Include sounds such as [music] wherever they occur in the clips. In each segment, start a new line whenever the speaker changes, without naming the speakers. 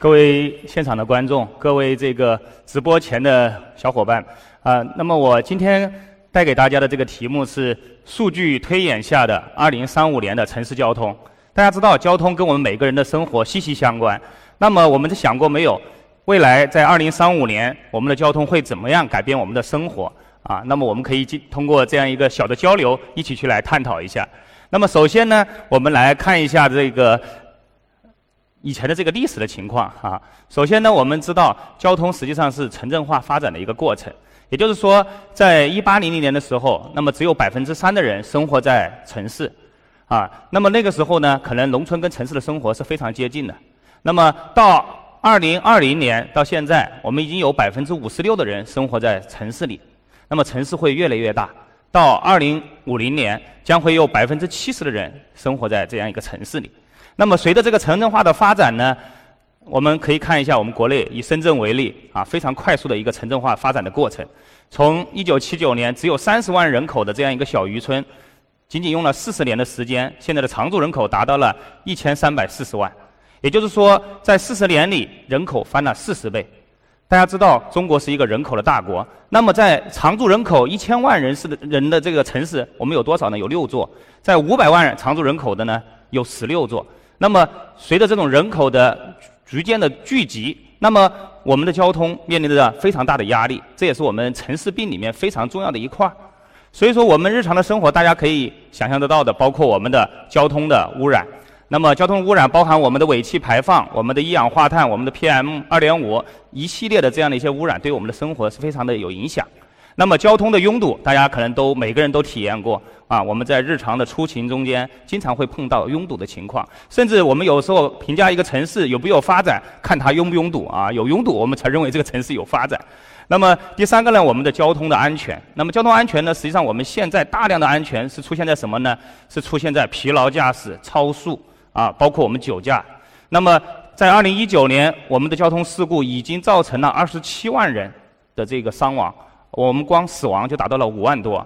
各位现场的观众，各位这个直播前的小伙伴，啊，那么我今天带给大家的这个题目是数据推演下的二零三五年的城市交通。大家知道，交通跟我们每个人的生活息息相关。那么，我们想过没有，未来在二零三五年，我们的交通会怎么样改变我们的生活？啊，那么我们可以通过这样一个小的交流，一起去来探讨一下。那么，首先呢，我们来看一下这个。以前的这个历史的情况啊，首先呢，我们知道交通实际上是城镇化发展的一个过程，也就是说，在一八零零年的时候，那么只有百分之三的人生活在城市，啊，那么那个时候呢，可能农村跟城市的生活是非常接近的。那么到二零二零年到现在，我们已经有百分之五十六的人生活在城市里，那么城市会越来越大，到二零五零年将会有百分之七十的人生活在这样一个城市里。那么，随着这个城镇化的发展呢，我们可以看一下我们国内以深圳为例啊，非常快速的一个城镇化发展的过程。从一九七九年只有三十万人口的这样一个小渔村，仅仅用了四十年的时间，现在的常住人口达到了一千三百四十万。也就是说，在四十年里，人口翻了四十倍。大家知道，中国是一个人口的大国。那么，在常住人口一千万人次的人的这个城市，我们有多少呢？有六座。在五百万常住人口的呢，有十六座。那么，随着这种人口的逐渐的聚集，那么我们的交通面临着非常大的压力，这也是我们城市病里面非常重要的一块儿。所以说，我们日常的生活，大家可以想象得到的，包括我们的交通的污染。那么，交通污染包含我们的尾气排放、我们的一氧化碳、我们的 PM 二点五一系列的这样的一些污染，对我们的生活是非常的有影响。那么交通的拥堵，大家可能都每个人都体验过啊。我们在日常的出行中间，经常会碰到拥堵的情况。甚至我们有时候评价一个城市有没有发展，看它拥不拥堵啊。有拥堵，我们才认为这个城市有发展。那么第三个呢，我们的交通的安全。那么交通安全呢，实际上我们现在大量的安全是出现在什么呢？是出现在疲劳驾驶、超速啊，包括我们酒驾。那么在二零一九年，我们的交通事故已经造成了二十七万人的这个伤亡。我们光死亡就达到了五万多，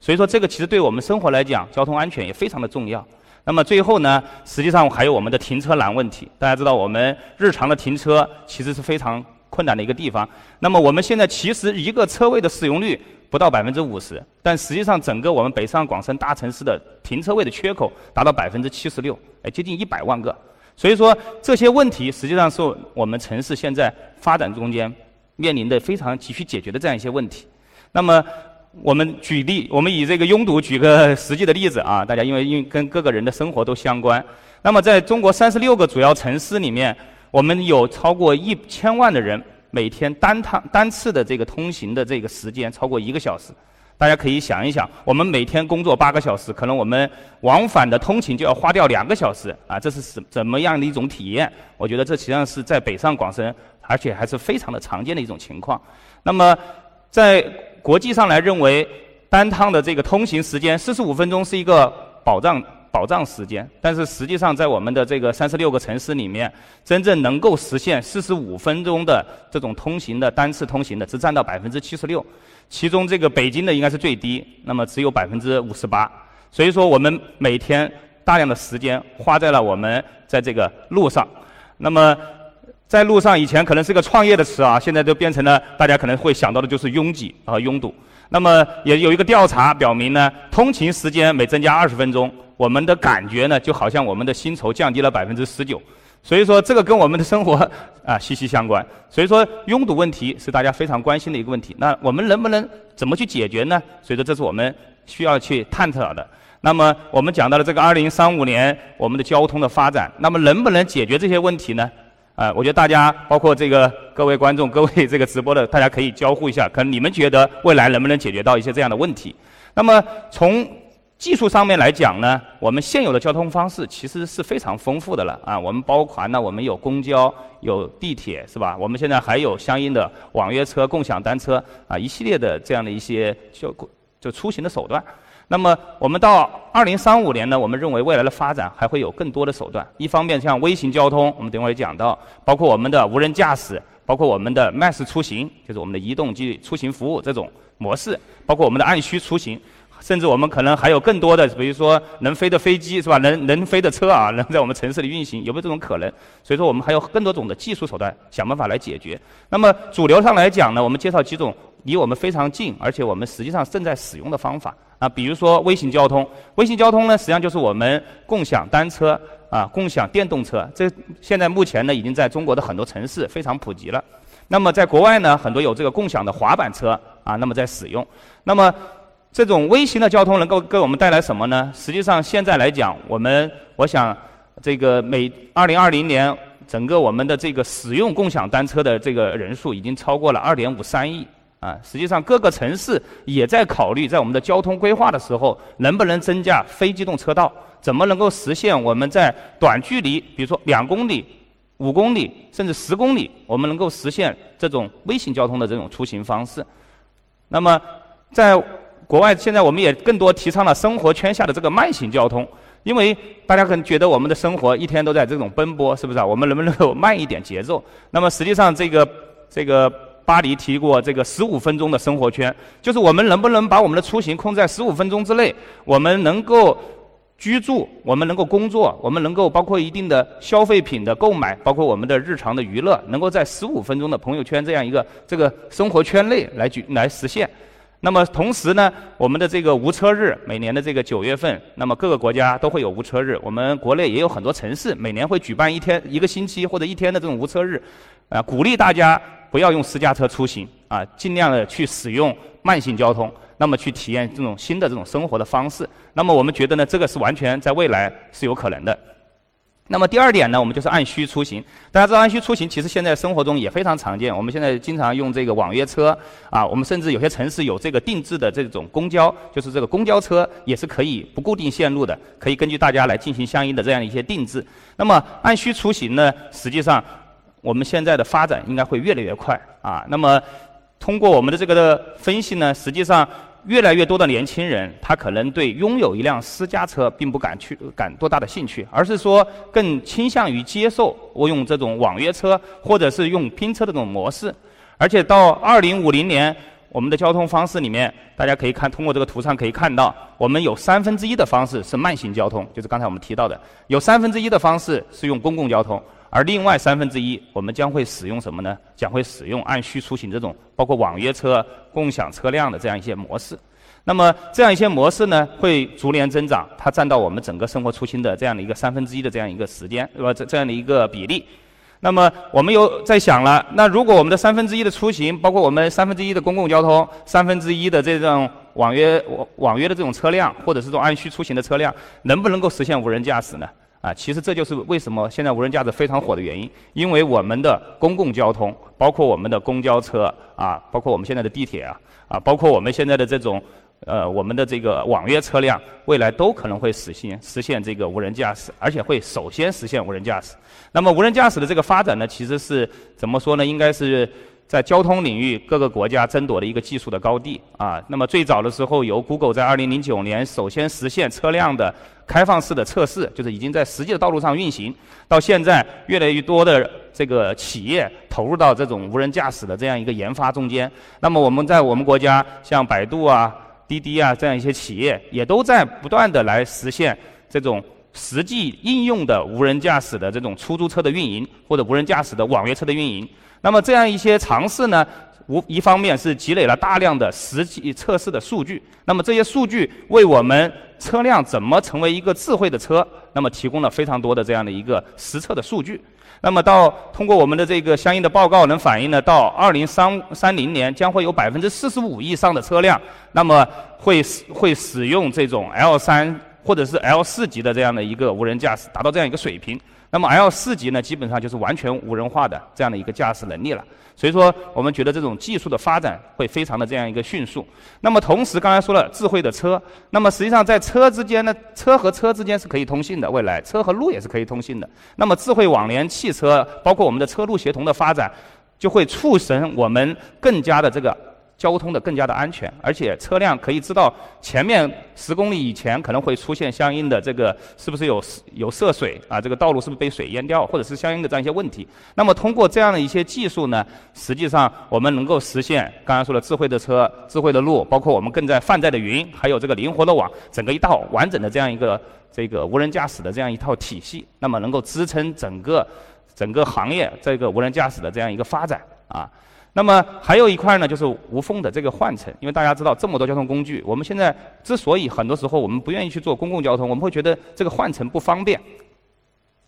所以说这个其实对我们生活来讲，交通安全也非常的重要。那么最后呢，实际上还有我们的停车难问题。大家知道，我们日常的停车其实是非常困难的一个地方。那么我们现在其实一个车位的使用率不到百分之五十，但实际上整个我们北上广深大城市的停车位的缺口达到百分之七十六，哎，接近一百万个。所以说这些问题实际上是我们城市现在发展中间。面临的非常急需解决的这样一些问题，那么我们举例，我们以这个拥堵举个实际的例子啊，大家因为因为跟各个人的生活都相关。那么在中国三十六个主要城市里面，我们有超过一千万的人每天单趟单次的这个通行的这个时间超过一个小时。大家可以想一想，我们每天工作八个小时，可能我们往返的通勤就要花掉两个小时啊，这是什怎么样的一种体验？我觉得这实际上是在北上广深。而且还是非常的常见的一种情况。那么，在国际上来认为，单趟的这个通行时间四十五分钟是一个保障保障时间。但是实际上，在我们的这个三十六个城市里面，真正能够实现四十五分钟的这种通行的单次通行的，只占到百分之七十六。其中这个北京的应该是最低，那么只有百分之五十八。所以说，我们每天大量的时间花在了我们在这个路上。那么。在路上以前可能是个创业的词啊，现在就变成了大家可能会想到的就是拥挤和拥堵。那么也有一个调查表明呢，通勤时间每增加二十分钟，我们的感觉呢就好像我们的薪酬降低了百分之十九。所以说这个跟我们的生活 [laughs] 啊息息相关。所以说拥堵问题是大家非常关心的一个问题。那我们能不能怎么去解决呢？所以说这是我们需要去探讨的。那么我们讲到了这个二零三五年我们的交通的发展，那么能不能解决这些问题呢？啊，我觉得大家包括这个各位观众、[laughs] 各位这个直播的，大家可以交互一下，可能你们觉得未来能不能解决到一些这样的问题？那么从技术上面来讲呢，我们现有的交通方式其实是非常丰富的了啊。我们包含呢，我们有公交、有地铁，是吧？我们现在还有相应的网约车、共享单车啊，一系列的这样的一些就就出行的手段。那么，我们到二零三五年呢，我们认为未来的发展还会有更多的手段。一方面，像微型交通，我们等会儿也讲到，包括我们的无人驾驶，包括我们的 Mass 出行，就是我们的移动及出行服务这种模式，包括我们的按需出行。甚至我们可能还有更多的，比如说能飞的飞机是吧？能能飞的车啊，[laughs] 能在我们城市里运行，有没有这种可能？所以说，我们还有更多种的技术手段，想办法来解决。那么主流上来讲呢，我们介绍几种离我们非常近，而且我们实际上正在使用的方法啊，比如说微型交通。微型交通呢，实际上就是我们共享单车啊，共享电动车。这现在目前呢，已经在中国的很多城市非常普及了。那么在国外呢，很多有这个共享的滑板车啊，那么在使用。那么这种微型的交通能够给我们带来什么呢？实际上，现在来讲，我们我想，这个每二零二零年，整个我们的这个使用共享单车的这个人数已经超过了二点五三亿啊。实际上，各个城市也在考虑，在我们的交通规划的时候，能不能增加非机动车道？怎么能够实现我们在短距离，比如说两公里、五公里，甚至十公里，我们能够实现这种微型交通的这种出行方式？那么，在国外现在我们也更多提倡了生活圈下的这个慢行交通，因为大家可能觉得我们的生活一天都在这种奔波，是不是啊？我们能不能够慢一点节奏？那么实际上，这个这个巴黎提过这个十五分钟的生活圈，就是我们能不能把我们的出行控制在十五分钟之内？我们能够居住，我们能够工作，我们能够包括一定的消费品的购买，包括我们的日常的娱乐，能够在十五分钟的朋友圈这样一个这个生活圈内来举来实现。那么同时呢，我们的这个无车日，每年的这个九月份，那么各个国家都会有无车日。我们国内也有很多城市每年会举办一天、一个星期或者一天的这种无车日，啊，鼓励大家不要用私家车出行，啊，尽量的去使用慢行交通，那么去体验这种新的这种生活的方式。那么我们觉得呢，这个是完全在未来是有可能的。那么第二点呢，我们就是按需出行。大家知道，按需出行其实现在生活中也非常常见。我们现在经常用这个网约车啊，我们甚至有些城市有这个定制的这种公交，就是这个公交车也是可以不固定线路的，可以根据大家来进行相应的这样一些定制。那么按需出行呢，实际上我们现在的发展应该会越来越快啊。那么通过我们的这个的分析呢，实际上。越来越多的年轻人，他可能对拥有一辆私家车并不感去感多大的兴趣，而是说更倾向于接受我用这种网约车或者是用拼车的这种模式。而且到二零五零年，我们的交通方式里面，大家可以看通过这个图上可以看到，我们有三分之一的方式是慢行交通，就是刚才我们提到的，有三分之一的方式是用公共交通。而另外三分之一，我们将会使用什么呢？将会使用按需出行这种，包括网约车、共享车辆的这样一些模式。那么这样一些模式呢，会逐年增长，它占到我们整个生活出行的这样的一个三分之一的这样一个时间，对吧？这这样的一个比例。那么我们又在想了，那如果我们的三分之一的出行，包括我们三分之一的公共交通，三分之一的这种网约网网约的这种车辆，或者是这种按需出行的车辆，能不能够实现无人驾驶呢？啊，其实这就是为什么现在无人驾驶非常火的原因，因为我们的公共交通，包括我们的公交车啊，包括我们现在的地铁啊，啊，包括我们现在的这种呃我们的这个网约车辆，未来都可能会实现实现这个无人驾驶，而且会首先实现无人驾驶。那么无人驾驶的这个发展呢，其实是怎么说呢？应该是。在交通领域，各个国家争夺的一个技术的高地啊。那么最早的时候，由 Google 在2009年首先实现车辆的开放式的测试，就是已经在实际的道路上运行。到现在，越来越多的这个企业投入到这种无人驾驶的这样一个研发中间。那么我们在我们国家，像百度啊、滴滴啊这样一些企业，也都在不断的来实现这种实际应用的无人驾驶的这种出租车的运营，或者无人驾驶的网约车的运营。那么这样一些尝试呢，无一方面是积累了大量的实际测试的数据，那么这些数据为我们车辆怎么成为一个智慧的车，那么提供了非常多的这样的一个实测的数据。那么到通过我们的这个相应的报告，能反映呢，到二零三三零年将会有百分之四十五以上的车辆，那么会使会使用这种 L 三或者是 L 四级的这样的一个无人驾驶，达到这样一个水平。那么 L 四级呢，基本上就是完全无人化的这样的一个驾驶能力了。所以说，我们觉得这种技术的发展会非常的这样一个迅速。那么同时，刚才说了智慧的车，那么实际上在车之间呢，车和车之间是可以通信的，未来车和路也是可以通信的。那么智慧网联汽车，包括我们的车路协同的发展，就会促成我们更加的这个。交通的更加的安全，而且车辆可以知道前面十公里以前可能会出现相应的这个是不是有有涉水啊，这个道路是不是被水淹掉，或者是相应的这样一些问题。那么通过这样的一些技术呢，实际上我们能够实现刚才说的智慧的车、智慧的路，包括我们更在泛在的云，还有这个灵活的网，整个一套完整的这样一个这个无人驾驶的这样一套体系，那么能够支撑整个整个行业这个无人驾驶的这样一个发展啊。那么还有一块呢，就是无缝的这个换乘。因为大家知道这么多交通工具，我们现在之所以很多时候我们不愿意去做公共交通，我们会觉得这个换乘不方便。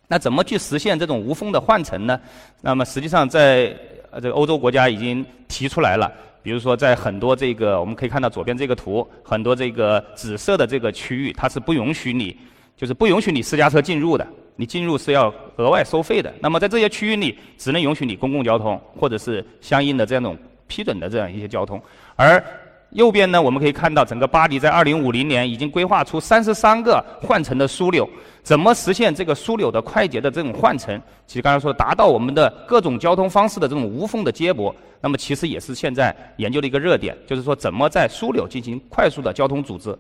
那怎么去实现这种无缝的换乘呢？那么实际上在呃这个欧洲国家已经提出来了。比如说在很多这个我们可以看到左边这个图，很多这个紫色的这个区域，它是不允许你，就是不允许你私家车进入的。你进入是要额外收费的。那么在这些区域里，只能允许你公共交通或者是相应的这样一种批准的这样一些交通。而右边呢，我们可以看到整个巴黎在2050年已经规划出33个换乘的枢纽。怎么实现这个枢纽的快捷的这种换乘？其实刚才说达到我们的各种交通方式的这种无缝的接驳，那么其实也是现在研究的一个热点，就是说怎么在枢纽进行快速的交通组织。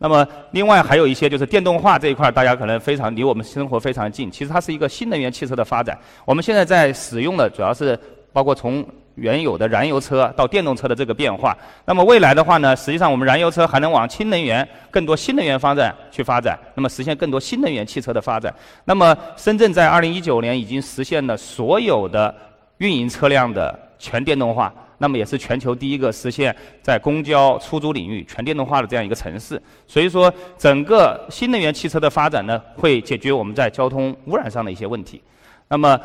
那么，另外还有一些就是电动化这一块，大家可能非常离我们生活非常近。其实它是一个新能源汽车的发展。我们现在在使用的主要是包括从原有的燃油车到电动车的这个变化。那么未来的话呢，实际上我们燃油车还能往氢能源、更多新能源方向去发展，那么实现更多新能源汽车的发展。那么深圳在二零一九年已经实现了所有的运营车辆的全电动化。那么也是全球第一个实现在公交、出租领域全电动化的这样一个城市。所以说，整个新能源汽车的发展呢，会解决我们在交通污染上的一些问题。那么，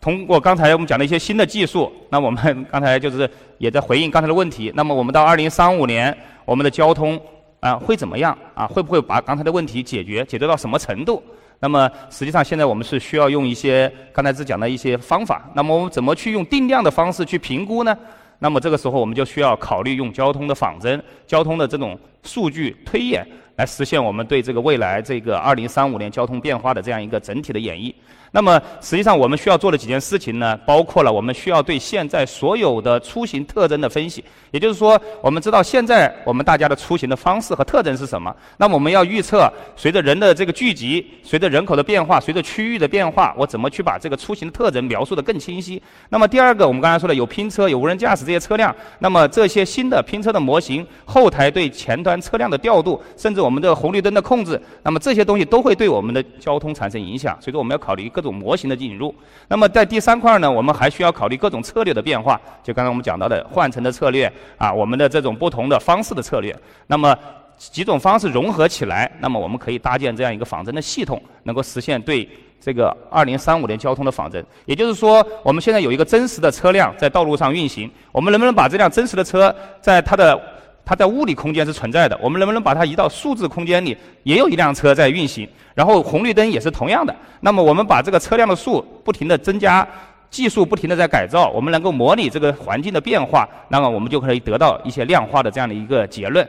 通过刚才我们讲的一些新的技术，那我们刚才就是也在回应刚才的问题。那么，我们到二零三五年，我们的交通啊会怎么样啊？会不会把刚才的问题解决？解决到什么程度？那么，实际上现在我们是需要用一些刚才只讲的一些方法。那么，我们怎么去用定量的方式去评估呢？那么这个时候，我们就需要考虑用交通的仿真、交通的这种数据推演，来实现我们对这个未来这个二零三五年交通变化的这样一个整体的演绎。那么，实际上我们需要做的几件事情呢，包括了我们需要对现在所有的出行特征的分析。也就是说，我们知道现在我们大家的出行的方式和特征是什么。那么我们要预测，随着人的这个聚集，随着人口的变化，随着区域的变化，我怎么去把这个出行的特征描述的更清晰？那么第二个，我们刚才说的有拼车、有无人驾驶这些车辆，那么这些新的拼车的模型，后台对前端车辆的调度，甚至我们的红绿灯的控制，那么这些东西都会对我们的交通产生影响。所以说，我们要考虑。各种模型的引入，那么在第三块呢，我们还需要考虑各种策略的变化，就刚才我们讲到的换乘的策略啊，我们的这种不同的方式的策略，那么几种方式融合起来，那么我们可以搭建这样一个仿真的系统，能够实现对这个二零三五年交通的仿真。也就是说，我们现在有一个真实的车辆在道路上运行，我们能不能把这辆真实的车在它的它在物理空间是存在的，我们能不能把它移到数字空间里，也有一辆车在运行？然后红绿灯也是同样的。那么我们把这个车辆的数不停的增加，技术不停的在改造，我们能够模拟这个环境的变化，那么我们就可以得到一些量化的这样的一个结论，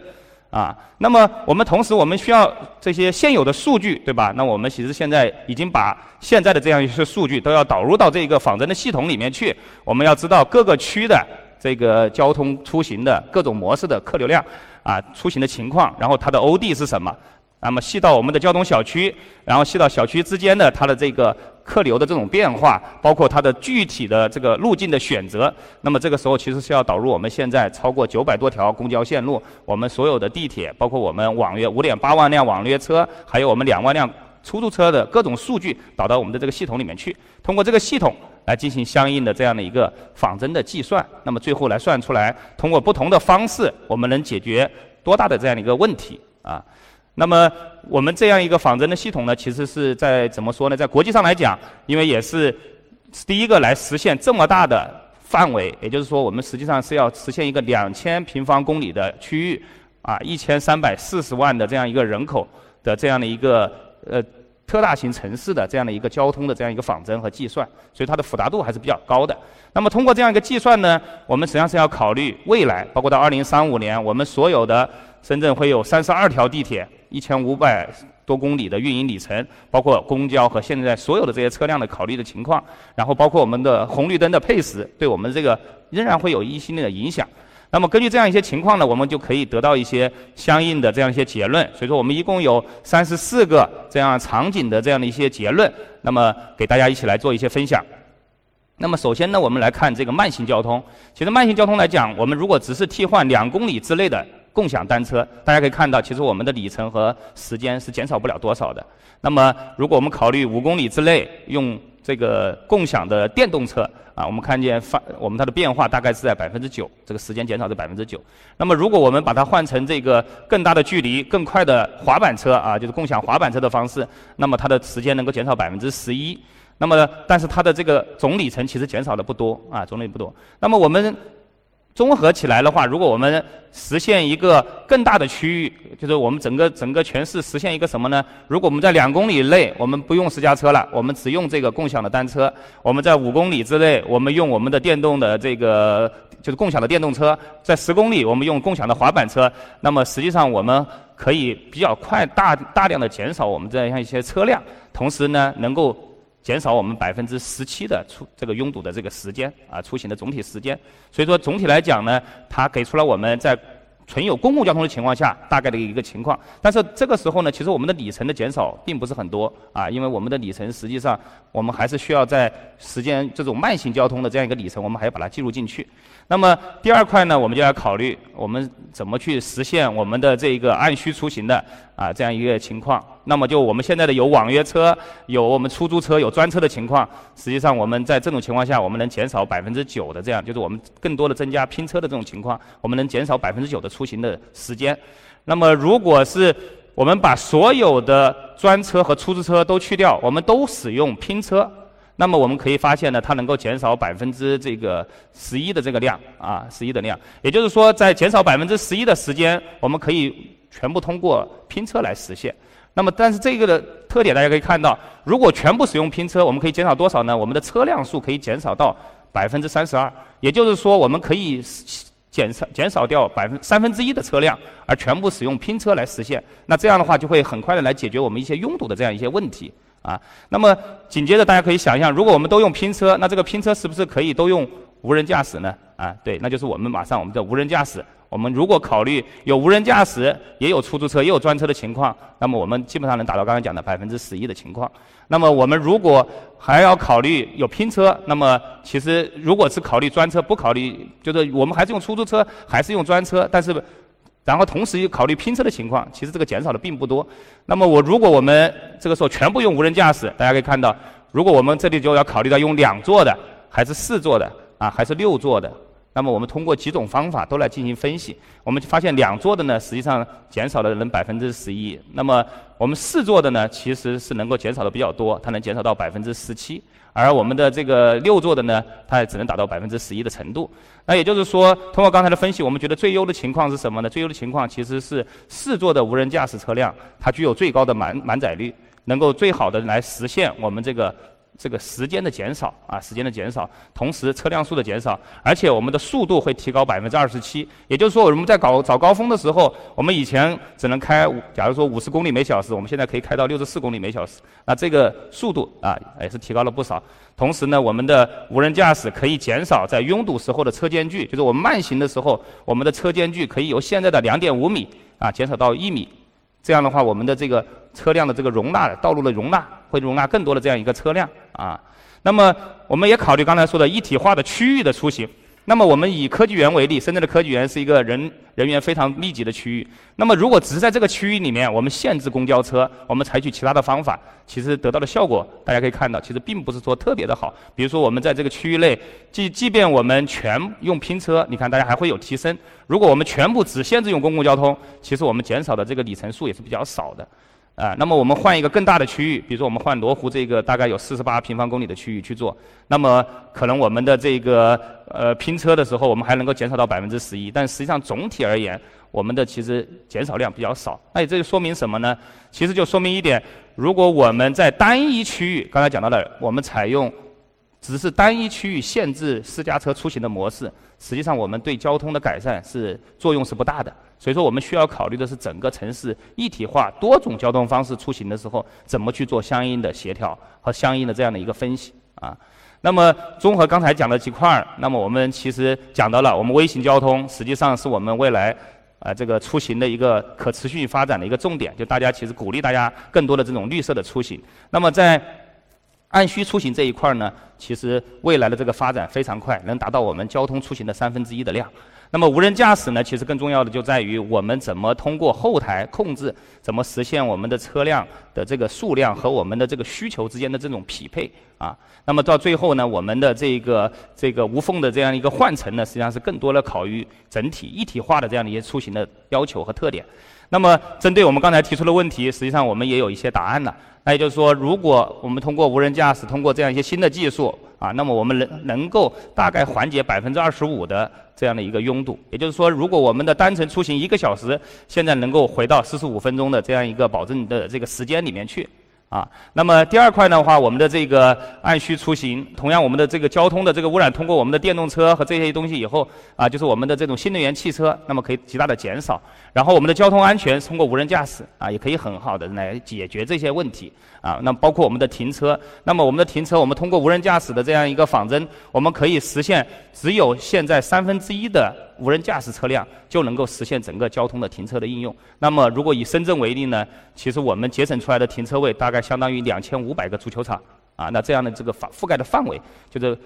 啊。那么我们同时我们需要这些现有的数据，对吧？那我们其实现在已经把现在的这样一些数据都要导入到这个仿真的系统里面去。我们要知道各个区的这个交通出行的各种模式的客流量啊，出行的情况，然后它的 OD 是什么？那么细到我们的交通小区，然后细到小区之间的它的这个客流的这种变化，包括它的具体的这个路径的选择。那么这个时候其实是要导入我们现在超过九百多条公交线路，我们所有的地铁，包括我们网约五点八万辆网约车，还有我们两万辆出租车的各种数据导到我们的这个系统里面去。通过这个系统来进行相应的这样的一个仿真的计算，那么最后来算出来，通过不同的方式，我们能解决多大的这样的一个问题啊？那么我们这样一个仿真的系统呢，其实是在怎么说呢？在国际上来讲，因为也是第一个来实现这么大的范围，也就是说，我们实际上是要实现一个两千平方公里的区域，啊，一千三百四十万的这样一个人口的这样的一个呃特大型城市的这样的一个交通的这样一个仿真和计算，所以它的复杂度还是比较高的。那么通过这样一个计算呢，我们实际上是要考虑未来，包括到二零三五年，我们所有的深圳会有三十二条地铁，一千五百多公里的运营里程，包括公交和现在所有的这些车辆的考虑的情况，然后包括我们的红绿灯的配时，对我们这个仍然会有一系列的影响。那么根据这样一些情况呢，我们就可以得到一些相应的这样一些结论。所以说，我们一共有三十四个这样场景的这样的一些结论，那么给大家一起来做一些分享。那么首先呢，我们来看这个慢行交通。其实慢行交通来讲，我们如果只是替换两公里之内的共享单车，大家可以看到，其实我们的里程和时间是减少不了多少的。那么如果我们考虑五公里之内用这个共享的电动车啊，我们看见发我们它的变化大概是在百分之九，这个时间减少在百分之九。那么如果我们把它换成这个更大的距离、更快的滑板车啊，就是共享滑板车的方式，那么它的时间能够减少百分之十一。那么但是它的这个总里程其实减少的不多啊，总里不多。那么我们。综合起来的话，如果我们实现一个更大的区域，就是我们整个整个全市实现一个什么呢？如果我们在两公里内，我们不用私家车了，我们只用这个共享的单车；我们在五公里之内，我们用我们的电动的这个就是共享的电动车；在十公里，我们用共享的滑板车。那么实际上我们可以比较快、大大量的减少我们这样一些车辆，同时呢，能够。减少我们百分之十七的出这个拥堵的这个时间啊，出行的总体时间。所以说总体来讲呢，它给出了我们在纯有公共交通的情况下大概的一个情况。但是这个时候呢，其实我们的里程的减少并不是很多啊，因为我们的里程实际上我们还是需要在时间这种慢行交通的这样一个里程，我们还要把它记录进去。那么第二块呢，我们就要考虑我们怎么去实现我们的这一个按需出行的啊这样一个情况。那么就我们现在的有网约车、有我们出租车、有专车的情况，实际上我们在这种情况下，我们能减少百分之九的这样，就是我们更多的增加拼车的这种情况，我们能减少百分之九的出行的时间。那么如果是我们把所有的专车和出租车都去掉，我们都使用拼车。那么我们可以发现呢，它能够减少百分之这个十一的这个量啊，十一的量。也就是说，在减少百分之十一的时间，我们可以全部通过拼车来实现。那么，但是这个的特点大家可以看到，如果全部使用拼车，我们可以减少多少呢？我们的车辆数可以减少到百分之三十二。也就是说，我们可以减少减少掉百分三分之一的车辆，而全部使用拼车来实现。那这样的话，就会很快的来解决我们一些拥堵的这样一些问题。啊，那么紧接着大家可以想象，如果我们都用拼车，那这个拼车是不是可以都用无人驾驶呢？啊，对，那就是我们马上我们的无人驾驶。我们如果考虑有无人驾驶，也有出租车，也有专车的情况，那么我们基本上能达到刚才讲的百分之十一的情况。那么我们如果还要考虑有拼车，那么其实如果是考虑专车，不考虑就是我们还是用出租车，还是用专车，但是。然后同时又考虑拼车的情况，其实这个减少的并不多。那么我如果我们这个时候全部用无人驾驶，大家可以看到，如果我们这里就要考虑到用两座的，还是四座的，啊，还是六座的，那么我们通过几种方法都来进行分析，我们发现两座的呢，实际上减少了能百分之十一。那么我们四座的呢，其实是能够减少的比较多，它能减少到百分之十七。而我们的这个六座的呢，它也只能达到百分之十一的程度。那也就是说，通过刚才的分析，我们觉得最优的情况是什么呢？最优的情况其实是四座的无人驾驶车辆，它具有最高的满满载率，能够最好的来实现我们这个。这个时间的减少啊，时间的减少，同时车辆数的减少，而且我们的速度会提高百分之二十七。也就是说，我们在搞早高峰的时候，我们以前只能开，假如说五十公里每小时，我们现在可以开到六十四公里每小时。那这个速度啊，也是提高了不少。同时呢，我们的无人驾驶可以减少在拥堵时候的车间距，就是我们慢行的时候，我们的车间距可以由现在的两点五米啊减少到一米。这样的话，我们的这个车辆的这个容纳道路的容纳会容纳更多的这样一个车辆啊。那么，我们也考虑刚才说的一体化的区域的出行。那么我们以科技园为例，深圳的科技园是一个人人员非常密集的区域。那么如果只是在这个区域里面，我们限制公交车，我们采取其他的方法，其实得到的效果，大家可以看到，其实并不是说特别的好。比如说我们在这个区域内，即即便我们全用拼车，你看大家还会有提升。如果我们全部只限制用公共交通，其实我们减少的这个里程数也是比较少的。啊，那么我们换一个更大的区域，比如说我们换罗湖这个大概有四十八平方公里的区域去做，那么可能我们的这个呃拼车的时候，我们还能够减少到百分之十一，但实际上总体而言，我们的其实减少量比较少。那这就说明什么呢？其实就说明一点，如果我们在单一区域，刚才讲到了，我们采用只是单一区域限制私家车出行的模式，实际上我们对交通的改善是作用是不大的。所以说，我们需要考虑的是整个城市一体化、多种交通方式出行的时候，怎么去做相应的协调和相应的这样的一个分析啊。那么，综合刚才讲的几块儿，那么我们其实讲到了，我们微型交通实际上是我们未来啊这个出行的一个可持续发展的一个重点。就大家其实鼓励大家更多的这种绿色的出行。那么在按需出行这一块儿呢，其实未来的这个发展非常快，能达到我们交通出行的三分之一的量。那么无人驾驶呢？其实更重要的就在于我们怎么通过后台控制，怎么实现我们的车辆的这个数量和我们的这个需求之间的这种匹配啊。那么到最后呢，我们的这个这个无缝的这样一个换乘呢，实际上是更多的考虑整体一体化的这样的一些出行的要求和特点。那么针对我们刚才提出的问题，实际上我们也有一些答案了。那也就是说，如果我们通过无人驾驶，通过这样一些新的技术啊，那么我们能能够大概缓解百分之二十五的这样的一个拥堵。也就是说，如果我们的单程出行一个小时，现在能够回到四十五分钟的这样一个保证的这个时间里面去。啊，那么第二块的话，我们的这个按需出行，同样我们的这个交通的这个污染，通过我们的电动车和这些东西以后，啊，就是我们的这种新能源汽车，那么可以极大的减少。然后我们的交通安全，通过无人驾驶，啊，也可以很好的来解决这些问题。啊，那么包括我们的停车，那么我们的停车，我们通过无人驾驶的这样一个仿真，我们可以实现只有现在三分之一的无人驾驶车辆就能够实现整个交通的停车的应用。那么如果以深圳为例呢，其实我们节省出来的停车位大概相当于两千五百个足球场。啊，那这样的这个覆覆盖的范围，就是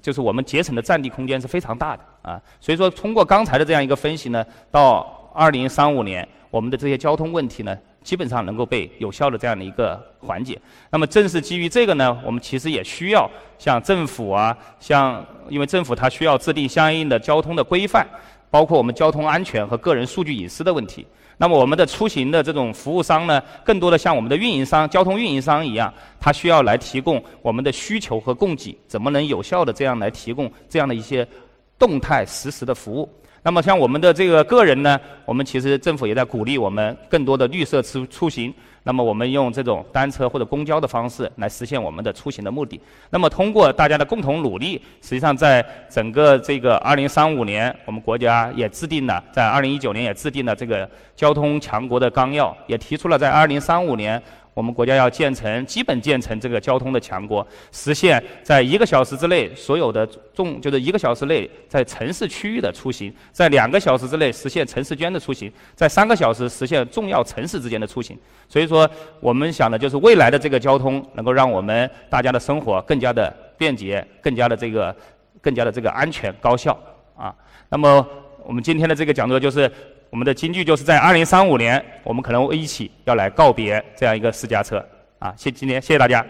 就是我们节省的占地空间是非常大的啊。所以说，通过刚才的这样一个分析呢，到二零三五年，我们的这些交通问题呢。基本上能够被有效的这样的一个缓解。那么正是基于这个呢，我们其实也需要像政府啊，像因为政府它需要制定相应的交通的规范，包括我们交通安全和个人数据隐私的问题。那么我们的出行的这种服务商呢，更多的像我们的运营商、交通运营商一样，它需要来提供我们的需求和供给，怎么能有效的这样来提供这样的一些动态实时的服务。那么像我们的这个个人呢，我们其实政府也在鼓励我们更多的绿色出出行。那么我们用这种单车或者公交的方式来实现我们的出行的目的。那么通过大家的共同努力，实际上在整个这个2035年，我们国家也制定了，在2019年也制定了这个交通强国的纲要，也提出了在2035年。我们国家要建成基本建成这个交通的强国，实现在一个小时之内所有的重就是一个小时内在城市区域的出行，在两个小时之内实现城市间的出行，在三个小时实现重要城市之间的出行。所以说，我们想的就是未来的这个交通能够让我们大家的生活更加的便捷，更加的这个更加的这个安全高效啊。那么我们今天的这个讲座就是。我们的京剧就是在二零三五年，我们可能一起要来告别这样一个私家车啊！谢今天谢谢大家。